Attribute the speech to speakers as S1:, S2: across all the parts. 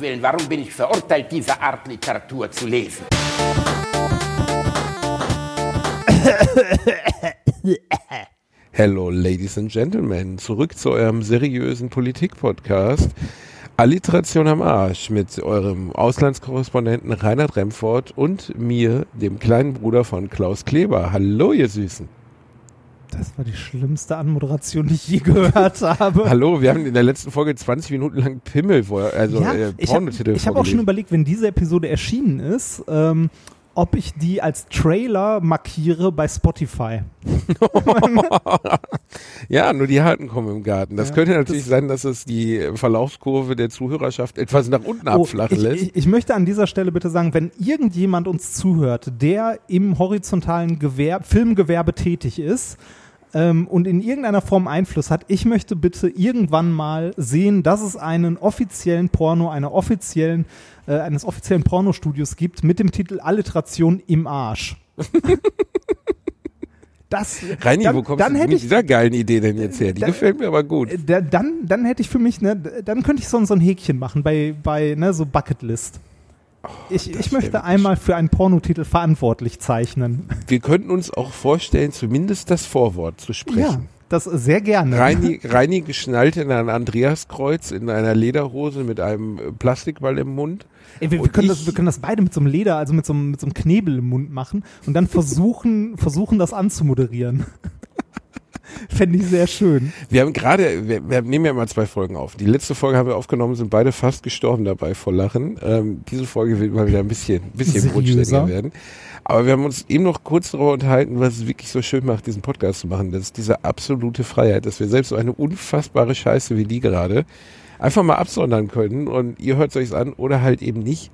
S1: Willen, warum bin ich verurteilt, diese Art Literatur zu lesen?
S2: Hello, Ladies and Gentlemen. Zurück zu eurem seriösen Politik-Podcast. Alliteration am Arsch mit eurem Auslandskorrespondenten Reinhard Remford und mir, dem kleinen Bruder von Klaus Kleber. Hallo, ihr Süßen.
S3: Das war die schlimmste Anmoderation, die ich je gehört habe.
S2: Hallo, wir haben in der letzten Folge 20 Minuten lang Pimmel, also
S3: ja,
S2: äh,
S3: ich habe hab auch schon überlegt, wenn diese Episode erschienen ist, ähm, ob ich die als Trailer markiere bei Spotify.
S2: ja, nur die Harten kommen im Garten. Das ja, könnte natürlich das sein, dass es die Verlaufskurve der Zuhörerschaft etwas nach unten oh, abflachen
S3: ich,
S2: lässt.
S3: Ich, ich, möchte an dieser Stelle bitte sagen, wenn irgendjemand uns zuhört, der im horizontalen Gewerb, Filmgewerbe tätig ist, ähm, und in irgendeiner Form Einfluss hat. Ich möchte bitte irgendwann mal sehen, dass es einen offiziellen Porno, einer offiziellen, äh, eines offiziellen Pornostudios gibt mit dem Titel Alliteration im Arsch.
S2: Das, Reini, dann, wo kommst dann du mit ich, dieser geilen Idee denn jetzt her? Die dann, gefällt mir aber gut.
S3: Dann, dann hätte ich für mich, ne, dann könnte ich so, so ein Häkchen machen bei, bei ne, so Bucketlist. Oh, ich, ich möchte einmal für einen Pornotitel verantwortlich zeichnen.
S2: Wir könnten uns auch vorstellen, zumindest das Vorwort zu sprechen. Ja,
S3: das sehr gerne.
S2: Reini, Reini geschnallt in ein Andreaskreuz in einer Lederhose mit einem Plastikball im Mund.
S3: Ey, wir, wir, können das, wir können das beide mit so einem Leder, also mit so einem, mit so einem Knebel im Mund machen und dann versuchen, versuchen das anzumoderieren. Fände ich sehr schön.
S2: Wir haben gerade, wir, wir, nehmen ja mal zwei Folgen auf. Die letzte Folge haben wir aufgenommen, sind beide fast gestorben dabei vor Lachen. Ähm, diese Folge wird mal wieder ein bisschen, bisschen bodenständiger werden. Aber wir haben uns eben noch kurz darüber unterhalten, was es wirklich so schön macht, diesen Podcast zu machen. Das ist diese absolute Freiheit, dass wir selbst so eine unfassbare Scheiße wie die gerade einfach mal absondern können und ihr hört es euch an oder halt eben nicht.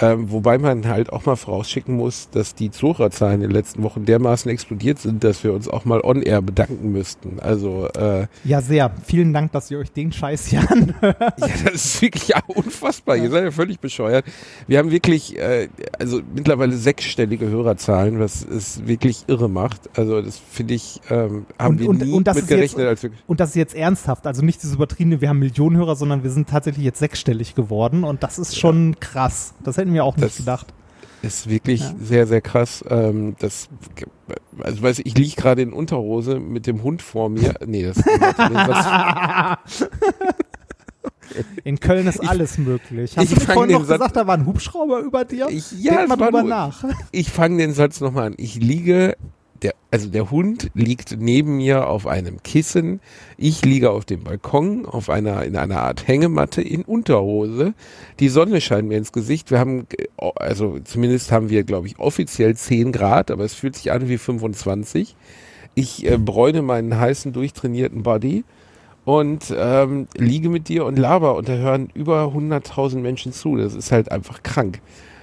S2: Ähm, wobei man halt auch mal vorausschicken muss, dass die Zuhörerzahlen in den letzten Wochen dermaßen explodiert sind, dass wir uns auch mal on-air bedanken müssten. Also äh,
S3: Ja, sehr. Vielen Dank, dass ihr euch den Scheiß hier anhört.
S2: Ja, das ist wirklich ja, unfassbar. Ja. Ihr seid ja völlig bescheuert. Wir haben wirklich, äh, also mittlerweile sechsstellige Hörerzahlen, was es wirklich irre macht. Also das finde ich, ähm, haben und, wir und, nie und mit gerechnet.
S3: Jetzt, als wir und das ist jetzt ernsthaft. Also nicht dieses übertriebene, wir haben Millionen Hörer, sondern wir sind tatsächlich jetzt sechsstellig geworden und das ist schon krass. Das hätte hätten wir auch nicht das gedacht.
S2: Ist wirklich ja. sehr, sehr krass. Ähm, das, also weiß ich, ich liege gerade in Unterhose mit dem Hund vor mir. Nee, das, das
S3: In Köln ist alles möglich. Hast ich du vorhin noch Satz, gesagt, da war ein Hubschrauber über dir?
S2: Ich, ja, Denk mal drüber nach. Ich fange den Satz nochmal an. Ich liege der, also der Hund liegt neben mir auf einem Kissen. Ich liege auf dem Balkon auf einer, in einer Art Hängematte in Unterhose. Die Sonne scheint mir ins Gesicht. Wir haben, also zumindest haben wir, glaube ich, offiziell 10 Grad, aber es fühlt sich an wie 25. Ich äh, bräune meinen heißen, durchtrainierten Body und ähm, liege mit dir und laber und da hören über 100.000 Menschen zu. Das ist halt einfach krank.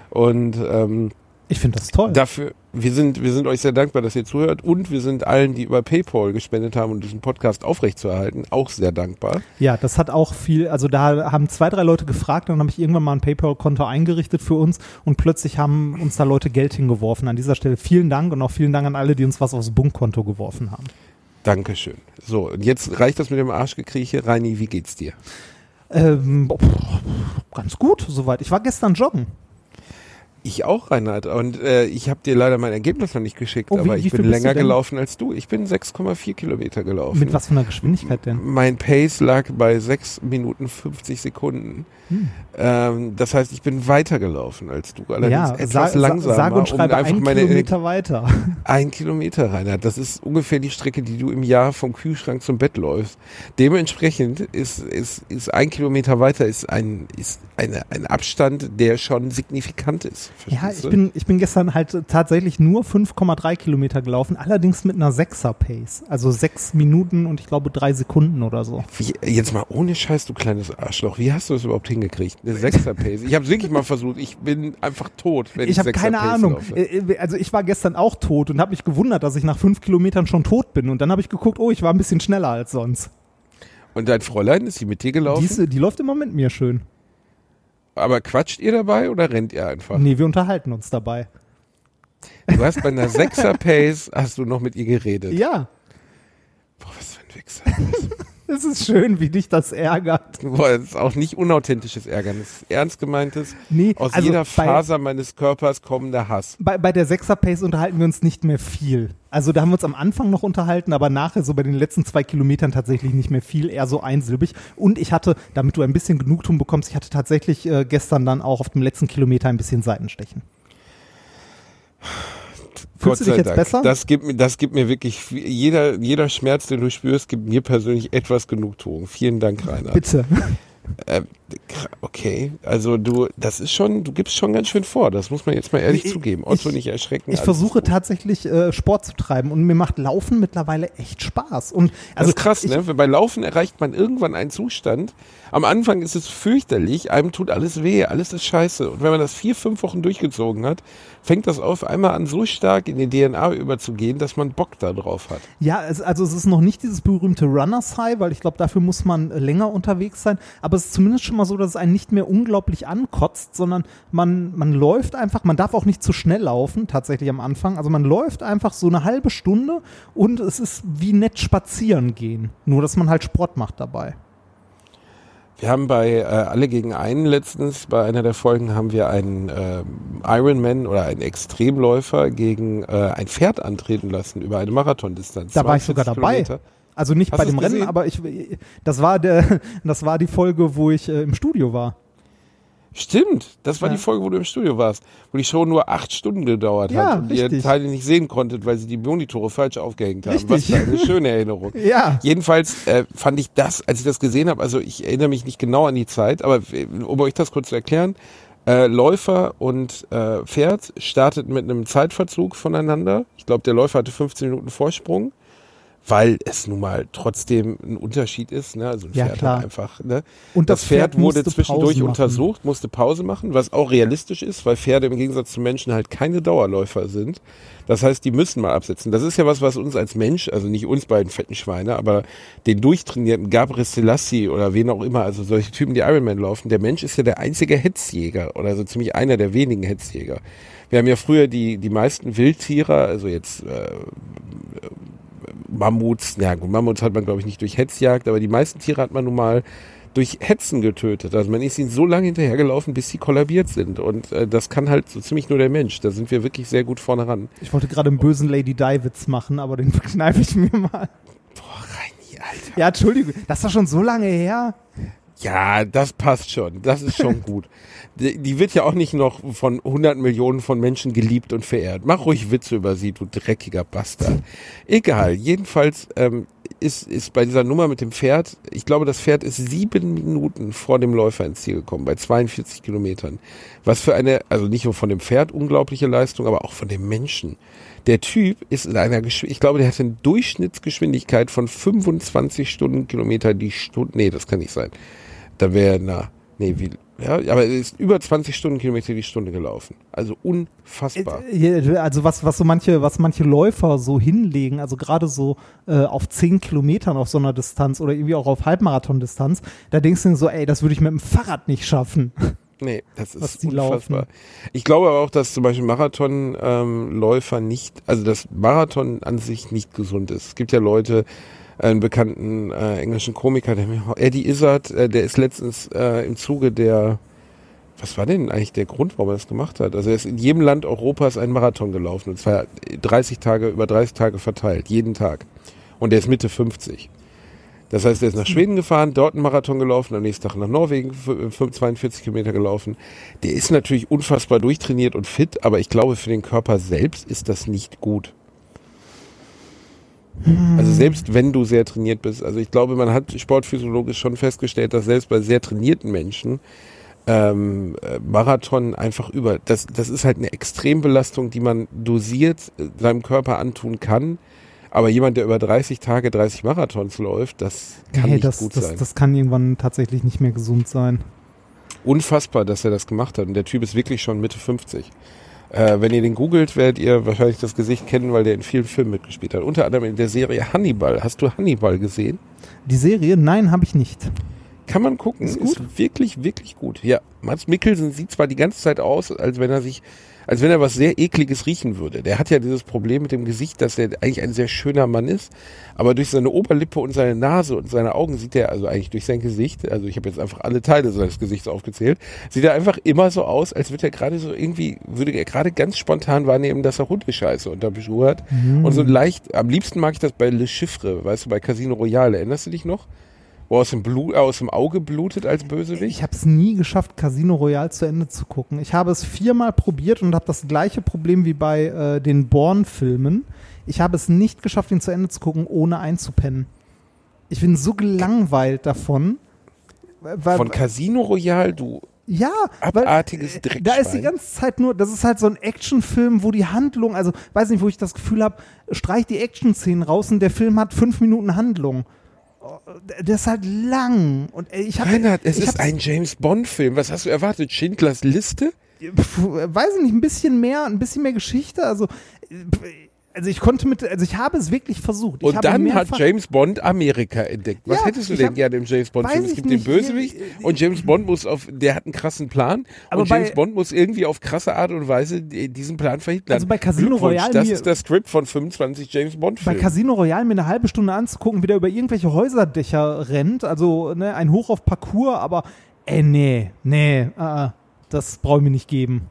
S2: Und ähm,
S3: ich finde das toll.
S2: Dafür, wir sind, wir sind euch sehr dankbar, dass ihr zuhört und wir sind allen, die über PayPal gespendet haben, um diesen Podcast aufrechtzuerhalten, auch sehr dankbar.
S3: Ja, das hat auch viel, also da haben zwei, drei Leute gefragt, dann habe ich irgendwann mal ein PayPal-Konto eingerichtet für uns und plötzlich haben uns da Leute Geld hingeworfen. An dieser Stelle vielen Dank und auch vielen Dank an alle, die uns was aufs Bunkkonto geworfen haben.
S2: Dankeschön. So, und jetzt reicht das mit dem Arschgekrieche. Reini, wie geht's dir?
S3: Ähm, ganz gut, soweit. Ich war gestern joggen.
S2: Ich auch, Reinhard. Und äh, ich habe dir leider mein Ergebnis noch nicht geschickt, oh, wie, aber ich bin länger gelaufen als du. Ich bin 6,4 Kilometer gelaufen.
S3: Mit was für einer Geschwindigkeit denn?
S2: Mein Pace lag bei 6 Minuten 50 Sekunden. Hm. Ähm, das heißt, ich bin weiter gelaufen als du, allerdings ja, etwas
S3: sag,
S2: langsamer.
S3: Sag und schreibe um ein Kilometer weiter.
S2: Ein Kilometer, Reinhard. Das ist ungefähr die Strecke, die du im Jahr vom Kühlschrank zum Bett läufst. Dementsprechend ist, ist, ist ein Kilometer weiter ist ein, ist eine, ein Abstand, der schon signifikant ist.
S3: Ja, ich bin, ich bin gestern halt tatsächlich nur 5,3 Kilometer gelaufen, allerdings mit einer 6er Pace. Also sechs Minuten und ich glaube drei Sekunden oder so.
S2: Wie, jetzt mal ohne Scheiß, du kleines Arschloch. Wie hast du das überhaupt hingekriegt? Eine 6er Pace. Ich habe wirklich mal versucht. Ich bin einfach tot, wenn ich,
S3: ich habe keine
S2: Pace
S3: Ahnung. Laufe. Äh, äh, also ich war gestern auch tot und habe mich gewundert, dass ich nach fünf Kilometern schon tot bin. Und dann habe ich geguckt, oh, ich war ein bisschen schneller als sonst.
S2: Und dein Fräulein, ist sie mit dir gelaufen?
S3: Die, die läuft immer mit mir schön.
S2: Aber quatscht ihr dabei oder rennt ihr einfach?
S3: Nee, wir unterhalten uns dabei.
S2: Du hast bei einer Sechser Pace hast du noch mit ihr geredet.
S3: Ja.
S2: Boah, was für ein Wichser.
S3: Es ist schön, wie dich das ärgert.
S2: Boah, das ist auch nicht unauthentisches Ärgern. Das ist ernst gemeintes,
S3: Nee,
S2: aus
S3: also
S2: jeder Faser meines Körpers kommender Hass.
S3: Bei, bei der Sechser-Pace unterhalten wir uns nicht mehr viel. Also da haben wir uns am Anfang noch unterhalten, aber nachher so bei den letzten zwei Kilometern tatsächlich nicht mehr viel, eher so einsilbig. Und ich hatte, damit du ein bisschen Genugtuung bekommst, ich hatte tatsächlich äh, gestern dann auch auf dem letzten Kilometer ein bisschen Seitenstechen. Fühlst du dich jetzt besser?
S2: Das gibt mir, das gibt mir wirklich, jeder, jeder Schmerz, den du spürst, gibt mir persönlich etwas Genugtuung. Vielen Dank, Rainer.
S3: Bitte.
S2: Äh, okay, also du, das ist schon, du gibst schon ganz schön vor. Das muss man jetzt mal ehrlich
S3: Ich-
S2: zugeben. Otto
S3: ich-
S2: nicht erschrecken.
S3: Ich versuche
S2: gut.
S3: tatsächlich äh, Sport zu treiben und mir macht Laufen mittlerweile echt Spaß. Und
S2: Das
S3: also
S2: ist krass,
S3: ich,
S2: ne? Bei Laufen erreicht man irgendwann einen Zustand. Am Anfang ist es fürchterlich, einem tut alles weh, alles ist scheiße. Und wenn man das vier, fünf Wochen durchgezogen hat, fängt das auf einmal an, so stark in die DNA überzugehen, dass man Bock da drauf hat.
S3: Ja, es, also es ist noch nicht dieses berühmte Runners High, weil ich glaube, dafür muss man äh, länger unterwegs sein. Aber es ist zumindest schon mal so, dass es einen nicht mehr unglaublich ankotzt, sondern man, man läuft einfach, man darf auch nicht zu schnell laufen, tatsächlich am Anfang. Also man läuft einfach so eine halbe Stunde und es ist wie nett spazieren gehen. Nur, dass man halt Sport macht dabei.
S2: Wir haben bei äh, Alle gegen einen letztens, bei einer der Folgen, haben wir einen äh, Ironman oder einen Extremläufer gegen äh, ein Pferd antreten lassen über eine Marathondistanz.
S3: Da war ich sogar
S2: 42
S3: dabei. Also nicht
S2: Hast
S3: bei dem Rennen,
S2: gesehen?
S3: aber ich, das war der, das war die Folge, wo ich äh, im Studio war.
S2: Stimmt, das war
S3: Ja.
S2: die Folge, wo du im Studio warst, wo die Show nur acht Stunden gedauert
S3: Ja,
S2: hat und ihr
S3: richtig.
S2: Teile nicht sehen konntet, weil sie die Monitore falsch aufgehängt haben.
S3: Richtig.
S2: Was für eine schöne Erinnerung.
S3: Ja.
S2: Jedenfalls äh, fand ich das, als ich das gesehen habe, also ich erinnere mich nicht genau an die Zeit, aber äh, um euch das kurz zu erklären, äh, Läufer und äh, Pferd starteten mit einem Zeitverzug voneinander. Ich glaube, der Läufer hatte 15 Minuten Vorsprung, weil es nun mal trotzdem ein Unterschied ist. Ne? Also ein
S3: Ja,
S2: Pferd
S3: klar.
S2: hat einfach. Ne?
S3: Und
S2: das,
S3: das
S2: Pferd,
S3: Pferd
S2: wurde zwischendurch untersucht, musste Pause machen, was auch realistisch ist, weil Pferde im Gegensatz zu Menschen halt keine Dauerläufer sind. Das heißt, die müssen mal absetzen. Das ist ja was, was uns als Mensch, also nicht uns beiden fetten Schweine, aber den durchtrainierten Gabriel Selassie oder wen auch immer, also solche Typen, die Ironman laufen, der Mensch ist ja der einzige Hetzjäger oder so ziemlich einer der wenigen Hetzjäger. Wir haben ja früher die, die meisten Wildtiere, also jetzt äh, Mammuts, ja gut, Mammuts hat man glaube ich nicht durch Hetzjagd, aber die meisten Tiere hat man nun mal durch Hetzen getötet. Also man ist ihnen so lange hinterhergelaufen, bis sie kollabiert sind. Und äh, das kann halt so ziemlich nur der Mensch. Da sind wir wirklich sehr gut vorne ran.
S3: Ich wollte gerade einen bösen Lady Di-Witz machen, aber den verkneife ich mir mal.
S2: Boah, Reini, Alter.
S3: Ja, Entschuldigung, das doch schon so lange her.
S2: Ja, das passt schon. Das ist schon gut. Die, die wird ja auch nicht noch von 100 Millionen von Menschen geliebt und verehrt. Mach ruhig Witze über sie, du dreckiger Bastard. Egal. Jedenfalls ähm, ist, ist bei dieser Nummer mit dem Pferd, ich glaube, das Pferd ist sieben Minuten vor dem Läufer ins Ziel gekommen, bei 42 Kilometern. Was für eine, also nicht nur von dem Pferd unglaubliche Leistung, aber auch von dem Menschen. Der Typ ist in einer, Geschw ich glaube, der hat eine Durchschnittsgeschwindigkeit von 25 Stundenkilometer die Stunde, nee, das kann nicht sein. Da wäre, na, nee, wie, ja, aber er ist über 20 Stundenkilometer die Stunde gelaufen. Also unfassbar.
S3: Äh, Also was, was so manche, was manche Läufer so hinlegen, also gerade so äh, auf 10 Kilometern auf so einer Distanz oder irgendwie auch auf Halbmarathon-Distanz, da denkst du dir so, ey, das würde ich mit dem Fahrrad nicht schaffen.
S2: Nee, das ist unfassbar.
S3: laufen.
S2: Ich glaube aber auch, dass zum Beispiel Marathonläufer nicht, also das Marathon an sich nicht gesund ist. Es gibt ja Leute, einen bekannten äh, englischen Komiker, der mir, Eddie Izzard, äh, der ist letztens äh, im Zuge der, was war denn eigentlich der Grund, warum er das gemacht hat? Also er ist in jedem Land Europas einen Marathon gelaufen und zwar 30 Tage, über 30 Tage verteilt, jeden Tag. Und der ist Mitte 50. Das heißt, er ist nach Schweden gefahren, dort einen Marathon gelaufen, am nächsten Tag nach Norwegen f- f- 42 Kilometer gelaufen. Der ist natürlich unfassbar durchtrainiert und fit, aber ich glaube, für den Körper selbst ist das nicht gut. Also selbst wenn du sehr trainiert bist, also ich glaube, man hat sportphysiologisch schon festgestellt, dass selbst bei sehr trainierten Menschen ähm, äh, Marathon einfach über, das, das ist halt eine Extrembelastung, die man dosiert äh, seinem Körper antun kann. Aber jemand, der über 30 Tage 30 Marathons läuft, das kann
S3: hey,
S2: nicht
S3: das,
S2: gut
S3: das,
S2: sein.
S3: das kann irgendwann tatsächlich nicht mehr gesund sein.
S2: Unfassbar, dass er das gemacht hat. Und der Typ ist wirklich schon Mitte 50. Äh, wenn ihr den googelt, werdet ihr wahrscheinlich das Gesicht kennen, weil der in vielen Filmen mitgespielt hat. Unter anderem in der Serie Hannibal. Hast du Hannibal gesehen?
S3: Die Serie, nein, habe ich nicht.
S2: Kann man gucken.
S3: Ist
S2: Ist, wirklich, wirklich gut. Ja, Mats Mikkelsen sieht zwar die ganze Zeit aus, als wenn er sich, als wenn er was sehr ekliges riechen würde. Der hat ja dieses Problem mit dem Gesicht, dass er eigentlich ein sehr schöner Mann ist, aber durch seine Oberlippe und seine Nase und seine Augen sieht er, also eigentlich durch sein Gesicht, also ich habe jetzt einfach alle Teile seines Gesichts aufgezählt, sieht er einfach immer so aus, als würde er gerade so irgendwie, würde er gerade ganz spontan wahrnehmen, dass er Hundescheiße unter Beschuh hat. Und so leicht, am liebsten mag ich das bei Le Chiffre, weißt du, bei Casino Royale, erinnerst du dich noch? Wo aus dem, Blut, aus dem Auge blutet als Bösewicht?
S3: Ich habe es nie geschafft, Casino Royale zu Ende zu gucken. Ich habe es viermal probiert und habe das gleiche Problem wie bei äh, den Bourne-Filmen. Ich habe es nicht geschafft, ihn zu Ende zu gucken, ohne einzupennen. Ich bin so gelangweilt davon. Weil,
S2: Von Casino Royale, du
S3: ja, weil,
S2: abartiges
S3: äh,
S2: Dreckschwein.
S3: da ist die ganze Zeit nur, das ist halt so ein Actionfilm, wo die Handlung, also weiß nicht, wo ich das Gefühl habe, streich die Action-Szenen raus und der Film hat fünf Minuten Handlung. Oh, Der ist halt lang und ey, ich habe
S2: Reinhard, es
S3: ich
S2: ist ein James Bond-Film. Was hast du erwartet? Schindlers Liste?
S3: Weiß ich nicht, ein bisschen mehr, ein bisschen mehr Geschichte. Also, äh, also ich konnte mit, also ich habe es wirklich versucht. Ich
S2: Und dann hat James Bond Amerika entdeckt. Was
S3: Ja,
S2: hättest du denn
S3: hab-
S2: gerne im James Bond-Film?
S3: weiß
S2: Es gibt
S3: nicht.
S2: den Bösewicht und James Bond muss auf, der hat einen krassen Plan
S3: Aber
S2: und James
S3: bei-
S2: Bond muss irgendwie auf krasse Art und Weise die- diesen Plan verhindern.
S3: Also bei Casino Royale
S2: Das
S3: mir-
S2: ist das Skript von 25 James
S3: bei
S2: Bond-Filmen.
S3: Casino Royale mir eine halbe Stunde anzugucken, wie der über irgendwelche Häuserdächer rennt. Also ne, ein Hoch auf Parcours, aber ey, nee, nee, äh, das brauche ich mir nicht geben.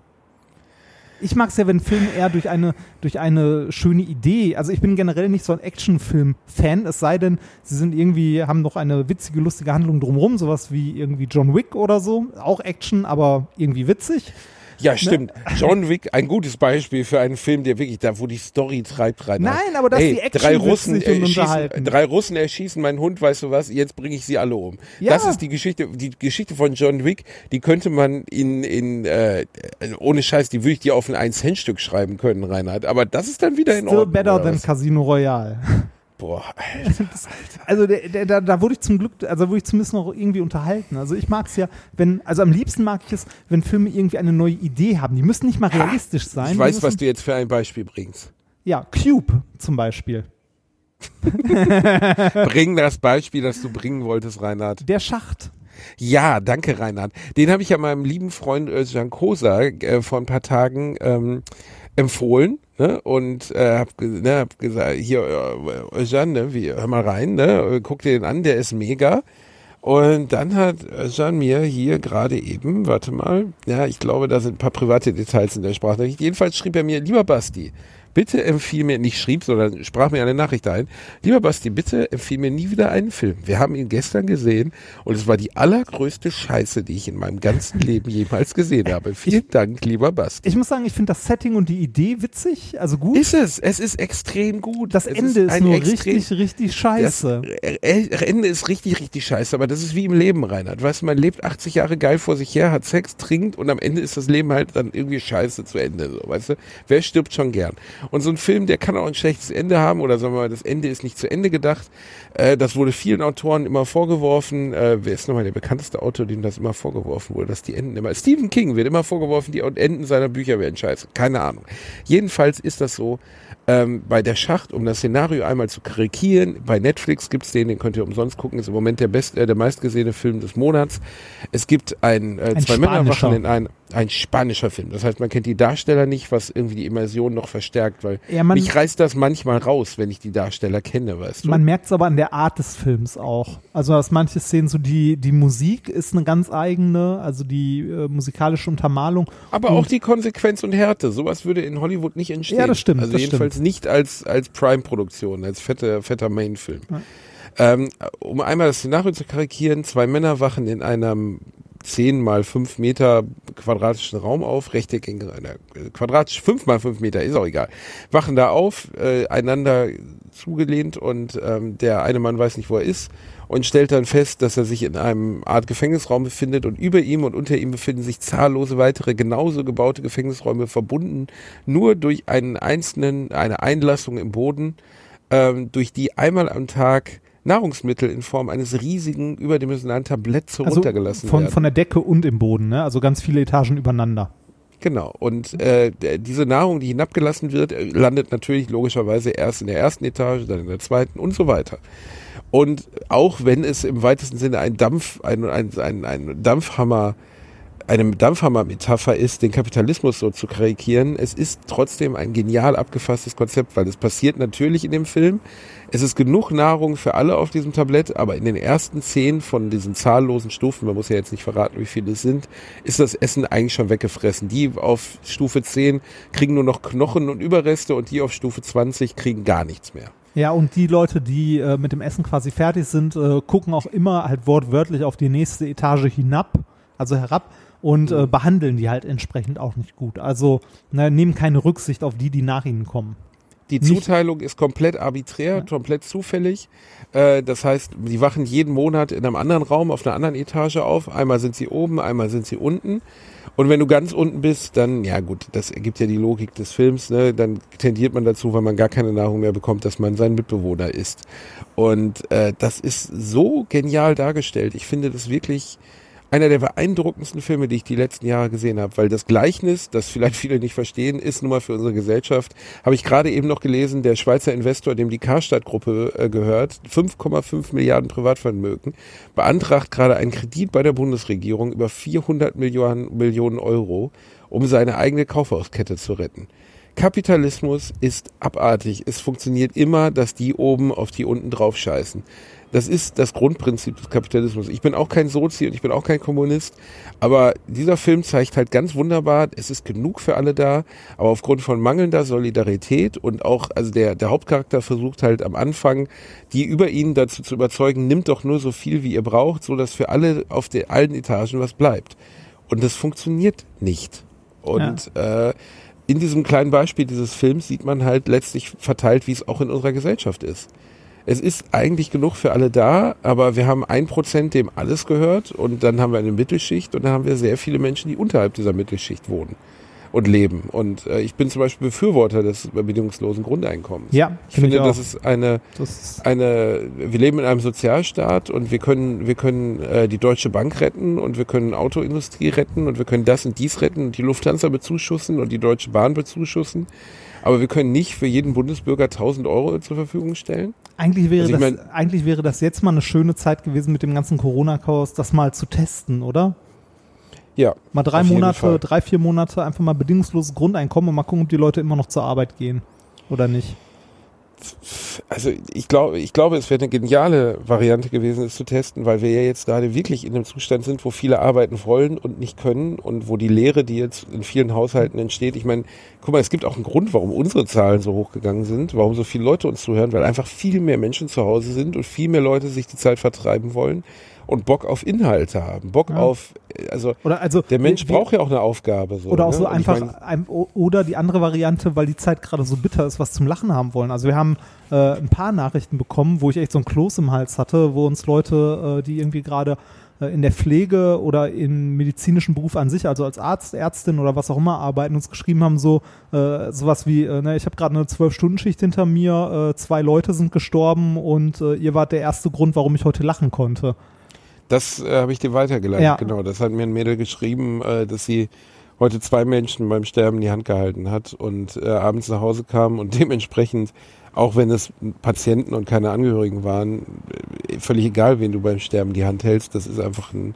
S3: Ich mag es ja, wenn Filme eher durch eine, durch eine schöne Idee, also ich bin generell nicht so ein Actionfilm-Fan, es sei denn, sie sind irgendwie, haben noch eine witzige, lustige Handlung drumherum, sowas wie irgendwie John Wick oder so. Auch Action, aber irgendwie witzig.
S2: Ja, stimmt. John Wick, ein gutes Beispiel für einen Film, der wirklich da, wo die Story treibt rein.
S3: Nein, aber dass
S2: Ey,
S3: die Action
S2: drei Russen,
S3: und
S2: erschießen, drei Russen erschießen meinen Hund, weißt du was? Jetzt bringe ich sie alle um.
S3: Ja.
S2: Das ist die Geschichte, die Geschichte von John Wick. Die könnte man in, in äh, ohne Scheiß, die würde ich dir auf ein 1 Cent Stück schreiben können, Reinhard. Aber das ist dann wieder in
S3: Still
S2: Ordnung.
S3: better
S2: oder
S3: than? Casino Royale.
S2: Boah, Alter.
S3: Also der, der, da, da wurde ich zum Glück, also wurde ich zumindest noch irgendwie unterhalten. Also ich mag es ja, wenn, also am liebsten mag ich es, wenn Filme irgendwie eine neue Idee haben. Die müssen nicht mal realistisch sein.
S2: ich weiß,
S3: müssen,
S2: was du jetzt für ein Beispiel bringst.
S3: Ja, Cube zum Beispiel.
S2: Bring das Beispiel, das du bringen wolltest, Reinhard.
S3: Der Schacht.
S2: Ja, danke, Reinhard. Den habe ich ja meinem lieben Freund Özcan Kosa äh, vor ein paar Tagen ähm, empfohlen. Ne? Und äh, hab, ne, hab gesagt, hier, äh, Özcan, ne, wie, hör mal rein, ne? guck dir den an, der ist mega. Und dann hat Özcan mir hier gerade eben, warte mal, ja, ich glaube, da sind ein paar private Details in der Sprachnachricht. Jedenfalls schrieb er mir, lieber Basti, bitte empfiehl mir, nicht schrieb, sondern sprach mir eine Nachricht ein. Lieber Basti, bitte empfiehl mir nie wieder einen Film. Wir haben ihn gestern gesehen und es war die allergrößte Scheiße, die ich in meinem ganzen Leben jemals gesehen habe. Vielen Dank, lieber Basti.
S3: Ich muss sagen, ich finde das Setting und die Idee witzig, also gut.
S2: Ist es? Es ist extrem gut.
S3: das
S2: es
S3: Ende ist,
S2: ein
S3: nur
S2: extrem-
S3: richtig, richtig scheiße.
S2: Das Ende ist richtig, richtig scheiße, aber das ist wie im Leben, Reinhard. Weißt du, man lebt 80 Jahre geil vor sich her, hat Sex, trinkt und am Ende ist das Leben halt dann irgendwie scheiße zu Ende. So, weißt du? Wer stirbt schon gern? Und so ein Film, der kann auch ein schlechtes Ende haben oder sagen wir mal, das Ende ist nicht zu Ende gedacht. Äh, das wurde vielen Autoren immer vorgeworfen. Äh, wer ist nochmal der bekannteste Autor, dem das immer vorgeworfen wurde, dass die Enden immer. Stephen King wird immer vorgeworfen, die Enden seiner Bücher wären scheiße. Keine Ahnung. Jedenfalls ist das so. Ähm, bei der Schacht, um das Szenario einmal zu karikieren, bei Netflix gibt's den, den könnt ihr umsonst gucken, ist im Moment der best, äh, der meistgesehene Film des Monats. Es gibt ein, äh,
S3: Ein
S2: zwei Männer wachen in ein, ein spanischer Film. Das heißt, man kennt die Darsteller nicht, was irgendwie die Immersion noch verstärkt, weil
S3: Ja, man-
S2: mich reißt das manchmal raus, wenn ich die Darsteller kenne, weißt du?
S3: Man merkt es aber an der Art des Films auch. Also, dass manche Szenen so die, die Musik ist eine ganz eigene, also die äh, musikalische Untermalung.
S2: Aber auch die Konsequenz und Härte. Sowas würde in Hollywood nicht entstehen.
S3: Ja, das stimmt,
S2: Also
S3: das
S2: jedenfalls nicht als, als Prime-Produktion, als fetter, fetter Main-Film. Ähm, um einmal das Szenario zu karikieren, zwei Männer wachen in einem 10 mal 5 Meter quadratischen Raum auf, rechteckigen, äh, quadratisch 5 mal 5 Meter, ist auch egal. Wachen da auf, äh, einander zugelehnt und ähm, der eine Mann weiß nicht, wo er ist und stellt dann fest, dass er sich in einem Art Gefängnisraum befindet und über ihm und unter ihm befinden sich zahllose weitere genauso gebaute Gefängnisräume verbunden nur durch einen einzelnen, eine Einlassung im Boden, ähm, durch die einmal am Tag Nahrungsmittel in Form eines riesigen überdimensionalen Tabletts
S3: Also
S2: heruntergelassen
S3: von,
S2: werden.
S3: von der Decke und im Boden, ne? Also ganz viele Etagen übereinander.
S2: Genau. Und äh, diese Nahrung, die hinabgelassen wird, äh, landet natürlich logischerweise erst in der ersten Etage, dann in der zweiten und so weiter. Und auch wenn es im weitesten Sinne ein Dampf, ein, ein, ein, ein Dampfhammer eine Dampfhammer-Metapher ist, den Kapitalismus so zu karikieren. Es ist trotzdem ein genial abgefasstes Konzept, weil es passiert natürlich in dem Film. Es ist genug Nahrung für alle auf diesem Tablett, aber in den ersten zehn von diesen zahllosen Stufen, man muss ja jetzt nicht verraten, wie viele es sind, ist das Essen eigentlich schon weggefressen. Die auf Stufe 10 kriegen nur noch Knochen und Überreste und die auf Stufe 20 kriegen gar nichts mehr.
S3: Ja, und die Leute, die äh, mit dem Essen quasi fertig sind, äh, gucken auch immer halt wortwörtlich auf die nächste Etage hinab, also herab und äh, behandeln die halt entsprechend auch nicht gut. Also ne, nehmen keine Rücksicht auf die, die nach ihnen kommen.
S2: Die Zuteilung ist komplett arbiträr, ja. komplett zufällig. Äh, das heißt, die wachen jeden Monat in einem anderen Raum auf einer anderen Etage auf. Einmal sind sie oben, einmal sind sie unten. Und wenn du ganz unten bist, dann, ja gut, das ergibt ja die Logik des Films, ne? dann tendiert man dazu, weil man gar keine Nahrung mehr bekommt, dass man seinen Mitbewohner isst. Und äh, das ist so genial dargestellt. Ich finde das wirklich einer der beeindruckendsten Filme, die ich die letzten Jahre gesehen habe, weil das Gleichnis, das vielleicht viele nicht verstehen, ist nun mal für unsere Gesellschaft, habe ich gerade eben noch gelesen, der Schweizer Investor, dem die Karstadt-Gruppe äh, gehört, 5,5 Milliarden Privatvermögen, beantragt gerade einen Kredit bei der Bundesregierung über 400 Millionen, Millionen Euro, um seine eigene Kaufhauskette zu retten. Kapitalismus ist abartig. Es funktioniert immer, dass die oben auf die unten drauf scheißen. Das ist das Grundprinzip des Kapitalismus. Ich bin auch kein Sozi und ich bin auch kein Kommunist, aber dieser Film zeigt halt ganz wunderbar, es ist genug für alle da, aber aufgrund von mangelnder Solidarität und auch, also der, der Hauptcharakter versucht halt am Anfang, die über ihn dazu zu überzeugen, nimmt doch nur so viel, wie ihr braucht, so dass für alle auf den allen Etagen was bleibt. Und das funktioniert nicht. Und ja. äh, in diesem kleinen Beispiel dieses Films sieht man halt letztlich verteilt, wie es auch in unserer Gesellschaft ist. Es ist eigentlich genug für alle da, aber wir haben ein Prozent, dem alles gehört und dann haben wir eine Mittelschicht und dann haben wir sehr viele Menschen, die unterhalb dieser Mittelschicht wohnen und leben. Und äh, ich bin zum Beispiel Befürworter des bedingungslosen Grundeinkommens.
S3: Ja,
S2: ich finde, das ist eine, das ist eine, wir leben in einem Sozialstaat und wir können, wir können äh, die Deutsche Bank retten und wir können Autoindustrie retten und wir können das und dies retten und die Lufthansa bezuschussen und die Deutsche Bahn bezuschussen. Aber wir können nicht für jeden Bundesbürger 1000 Euro zur Verfügung stellen.
S3: Eigentlich wäre, also das, mein, eigentlich wäre das jetzt mal eine schöne Zeit gewesen mit dem ganzen Corona-Chaos, das mal zu testen, oder?
S2: Ja.
S3: Mal drei Monate, drei, vier Monate einfach mal bedingungsloses Grundeinkommen und mal gucken, ob die Leute immer noch zur Arbeit gehen oder nicht
S2: also ich glaube, ich glaube, es wäre eine geniale Variante gewesen, es zu testen, weil wir ja jetzt gerade wirklich in einem Zustand sind, wo viele arbeiten wollen und nicht können und wo die Lehre, die jetzt in vielen Haushalten entsteht, ich meine, guck mal, es gibt auch einen Grund, warum unsere Zahlen so hochgegangen sind, warum so viele Leute uns zuhören, weil einfach viel mehr Menschen zu Hause sind und viel mehr Leute sich die Zeit vertreiben wollen und Bock auf Inhalte haben, Bock ja. auf, also,
S3: oder also
S2: der Mensch wie, braucht ja auch eine Aufgabe. So,
S3: oder auch ne? so einfach, mein, oder die andere Variante, weil die Zeit gerade so bitter ist, was zum Lachen haben wollen. Also wir haben äh, ein paar Nachrichten bekommen, wo ich echt so ein Kloß im Hals hatte, wo uns Leute, äh, die irgendwie gerade äh, in der Pflege oder im medizinischen Beruf an sich, also als Arzt, Ärztin oder was auch immer arbeiten, uns geschrieben haben, so äh, sowas wie, äh, ne, ich habe gerade eine Zwölf-Stunden-Schicht hinter mir, äh, zwei Leute sind gestorben und äh, ihr wart der erste Grund, warum ich heute lachen konnte.
S2: Das äh, habe ich dir weitergeleitet, ja. genau. Das hat mir ein Mädel geschrieben, äh, dass sie heute zwei Menschen beim Sterben die Hand gehalten hat und äh, abends nach Hause kam und dementsprechend, auch wenn es Patienten und keine Angehörigen waren, äh, völlig egal, wen du beim Sterben die Hand hältst, das ist einfach ein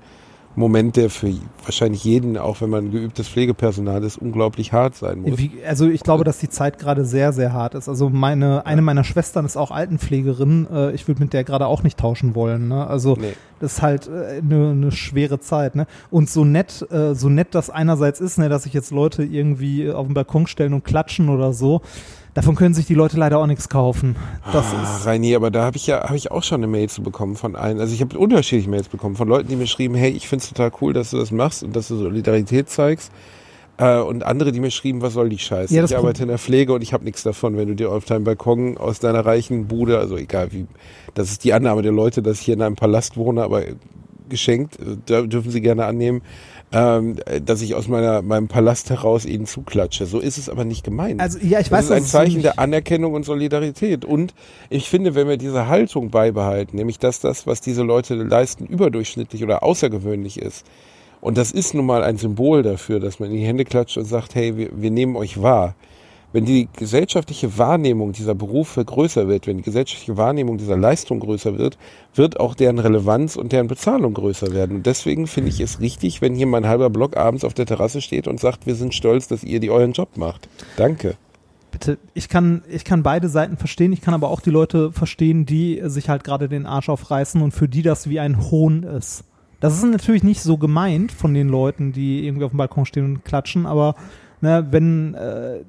S2: Moment, der für wahrscheinlich jeden, auch wenn man geübtes Pflegepersonal ist, unglaublich hart sein muss.
S3: Wie, also ich glaube, dass die Zeit gerade sehr, sehr hart ist. Also meine, eine meiner Schwestern ist auch Altenpflegerin. Äh, ich würde mit der gerade auch nicht tauschen wollen. Ne? Also nee. das ist halt eine, äh, eine schwere Zeit. Ne? Und so nett, äh, so nett das einerseits ist, ne, dass sich jetzt Leute irgendwie auf den Balkon stellen und klatschen oder so. Davon können sich die Leute leider auch nichts kaufen.
S2: Das ah, ist Reini, aber da habe ich ja habe ich auch schon eine Mail zu bekommen von allen. Also ich habe unterschiedliche Mails bekommen von Leuten, die mir schrieben, hey, ich finde es total cool, dass du das machst und dass du Solidarität zeigst. Äh, und andere, die mir schrieben, was soll die Scheiße? Ja, ich arbeite in der Pflege und ich habe nichts davon, wenn du dir auf deinem Balkon aus deiner reichen Bude, also egal wie, das ist die Annahme der Leute, dass ich hier in einem Palast wohne, aber geschenkt, da dürfen sie gerne annehmen ähm, dass ich aus meiner, meinem Palast heraus ihnen zuklatsche. So ist es aber nicht gemeint.
S3: Also ja, ich weiß,
S2: das ist ein Zeichen der Anerkennung und Solidarität. Und ich finde, wenn wir diese Haltung beibehalten, nämlich dass das, was diese Leute leisten, überdurchschnittlich oder außergewöhnlich ist, Und das ist nun mal ein Symbol dafür, dass man in die Hände klatscht und sagt, hey, wir, wir nehmen euch wahr. Wenn die gesellschaftliche Wahrnehmung dieser Berufe größer wird, wenn die gesellschaftliche Wahrnehmung dieser Leistung größer wird, wird auch deren Relevanz und deren Bezahlung größer werden. Und deswegen finde ich es richtig, wenn hier mein halber Block abends auf der Terrasse steht und sagt, wir sind stolz, dass ihr die euren Job macht. Danke.
S3: Bitte, ich kann, ich kann beide Seiten verstehen, ich kann aber auch die Leute verstehen, die sich halt gerade den Arsch aufreißen und für die das wie ein Hohn ist. Das ist natürlich nicht so gemeint von den Leuten, die irgendwie auf dem Balkon stehen und klatschen, aber ne, wenn äh,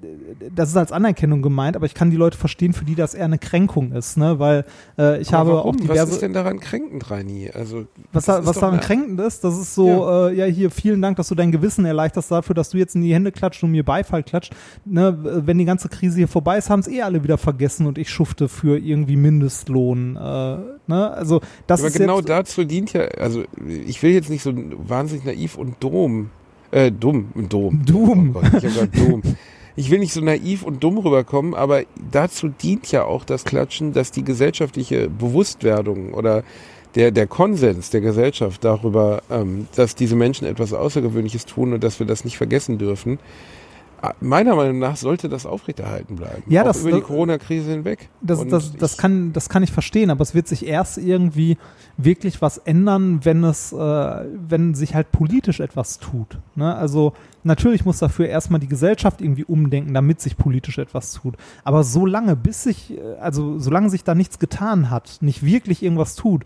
S3: das ist als Anerkennung gemeint, aber ich kann die Leute verstehen, für die das eher eine Kränkung ist, ne, weil äh, ich
S2: Aber
S3: habe
S2: warum?
S3: auch diverse.
S2: Was ist denn daran kränkend, Reini? Also,
S3: Was, da, was daran kränkend ist, das ist so, ja. Äh, ja, hier, vielen Dank, dass du dein Gewissen erleichterst dafür, dass du jetzt in die Hände klatscht und mir Beifall klatscht. Ne, wenn die ganze Krise hier vorbei ist, haben es eh alle wieder vergessen und ich schufte für irgendwie Mindestlohn. Äh, ne? Also das
S2: Aber
S3: ist
S2: genau dazu dient ja, also ich will jetzt nicht so wahnsinnig naiv und dumm, äh, dumm, dumm.
S3: Dumm.
S2: Oh Gott, ich dumm. Ich will nicht so naiv und dumm rüberkommen, aber dazu dient ja auch das Klatschen, dass die gesellschaftliche Bewusstwerdung oder der, der Konsens der Gesellschaft darüber, ähm, dass diese Menschen etwas Außergewöhnliches tun und dass wir das nicht vergessen dürfen, meiner Meinung nach sollte das aufrechterhalten bleiben.
S3: Ja, das-
S2: über die Corona-Krise hinweg.
S3: das, das, das, kann, das kann ich verstehen, aber es wird sich erst irgendwie wirklich was ändern, wenn es, äh, wenn sich halt politisch etwas tut. Ne? Also natürlich muss dafür erstmal die Gesellschaft irgendwie umdenken, damit sich politisch etwas tut. Aber solange, bis sich, äh, also solange sich da nichts getan hat, nicht wirklich irgendwas tut,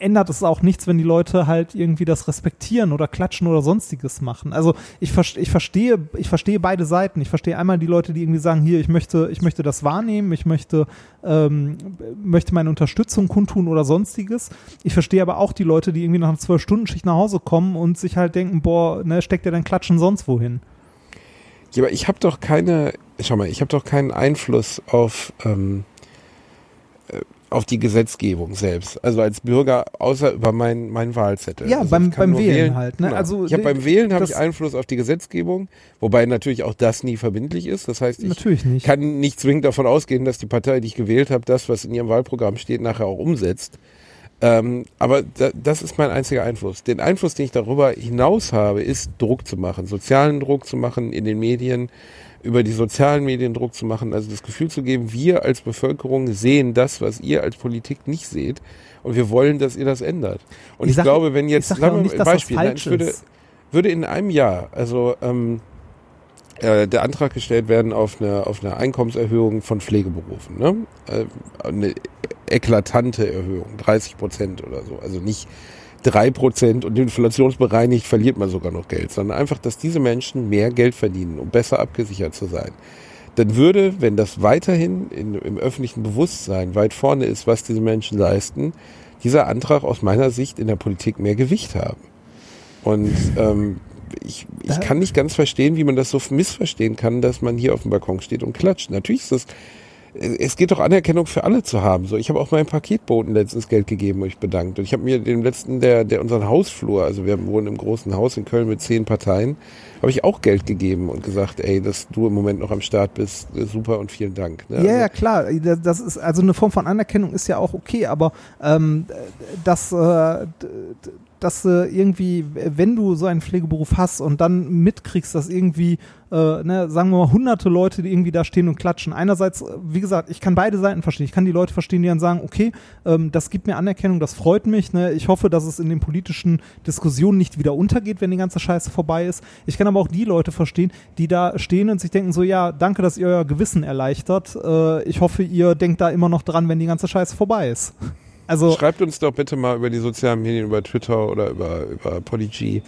S3: ändert es auch nichts, wenn die Leute halt irgendwie das respektieren oder klatschen oder sonstiges machen. Also ich, ich verstehe, ich verstehe beide Seiten. Ich verstehe einmal die Leute, die irgendwie sagen, hier, ich möchte, ich möchte das wahrnehmen, ich möchte, ähm, möchte meine Unterstützung kundtun oder sonstiges. Ich verstehe aber auch die Leute, die irgendwie nach einer zwölf Stunden Schicht nach Hause kommen und sich halt denken, boah, ne, steckt der dein Klatschen sonst wohin?
S2: Ja, aber ich habe doch keine, schau mal, ich habe doch keinen Einfluss auf, ähm, äh, auf die Gesetzgebung selbst. Also als Bürger, außer über meinen mein Wahlzettel.
S3: Ja,
S2: also
S3: beim- beim
S2: nur
S3: Wählen halt, ne?
S2: Genau.
S3: Also
S2: ich habe
S3: die-
S2: beim Wählen habe ich Einfluss auf die Gesetzgebung, wobei natürlich auch das nie verbindlich ist. Das heißt, ich
S3: nicht.
S2: kann nicht zwingend davon ausgehen, dass die Partei, die ich gewählt habe, das, was in ihrem Wahlprogramm steht, nachher auch umsetzt. Ähm, aber da, das ist mein einziger Einfluss. Den Einfluss, den ich darüber hinaus habe, ist Druck zu machen, sozialen Druck zu machen in den Medien, über die sozialen Medien Druck zu machen, also das Gefühl zu geben, wir als Bevölkerung sehen das, was ihr als Politik nicht seht und wir wollen, dass ihr das ändert. Und
S3: Ich
S2: ich,
S3: sag-
S2: glaube, wenn jetzt, sagen wir mal,
S3: das
S2: Beispiel, nein, ich würde, würde in einem Jahr, also ähm, äh, der Antrag gestellt werden auf eine, auf eine Einkommenserhöhung von Pflegeberufen. Ne? Äh, eine eklatante Erhöhung, 30 Prozent oder so. Also nicht 3 Prozent und inflationsbereinigt verliert man sogar noch Geld, sondern einfach, dass diese Menschen mehr Geld verdienen, um besser abgesichert zu sein. Dann würde, wenn das weiterhin in, im öffentlichen Bewusstsein weit vorne ist, was diese Menschen leisten, dieser Antrag aus meiner Sicht in der Politik mehr Gewicht haben. Und ähm, ich, ich kann nicht ganz verstehen, wie man das so missverstehen kann, dass man hier auf dem Balkon steht und klatscht. Natürlich ist das, es geht doch Anerkennung für alle zu haben. So, ich habe auch meinem Paketboten letztens Geld gegeben und ich bedankt. Und ich habe mir den letzten, der, der unseren Hausflur, also wir wohnen im großen Haus in Köln mit zehn Parteien, habe ich auch Geld gegeben und gesagt, ey, dass du im Moment noch am Start bist, äh, super und vielen Dank. Ne?
S3: Ja,
S2: Also-
S3: ja, klar. Das- Das ist also eine Form von Anerkennung ist ja auch okay, aber ähm, dass, äh, dass äh, irgendwie, wenn du so einen Pflegeberuf hast und dann mitkriegst, dass irgendwie, äh, ne, sagen wir mal, hunderte Leute, die irgendwie da stehen und klatschen. Einerseits, äh, wie gesagt, ich kann beide Seiten verstehen. Ich kann die Leute verstehen, die dann sagen, okay, ähm, das gibt mir Anerkennung, das freut mich. Ne? Ich hoffe, dass es in den politischen Diskussionen nicht wieder untergeht, wenn die ganze Scheiße vorbei ist. Ich kann aber auch die Leute verstehen, die da stehen und sich denken so, ja, danke, dass ihr euer Gewissen erleichtert. Äh, ich hoffe, ihr denkt da immer noch dran, wenn die ganze Scheiße vorbei ist. Also,
S2: Schreibt uns doch bitte mal über die sozialen Medien, über Twitter oder über, über Podigy,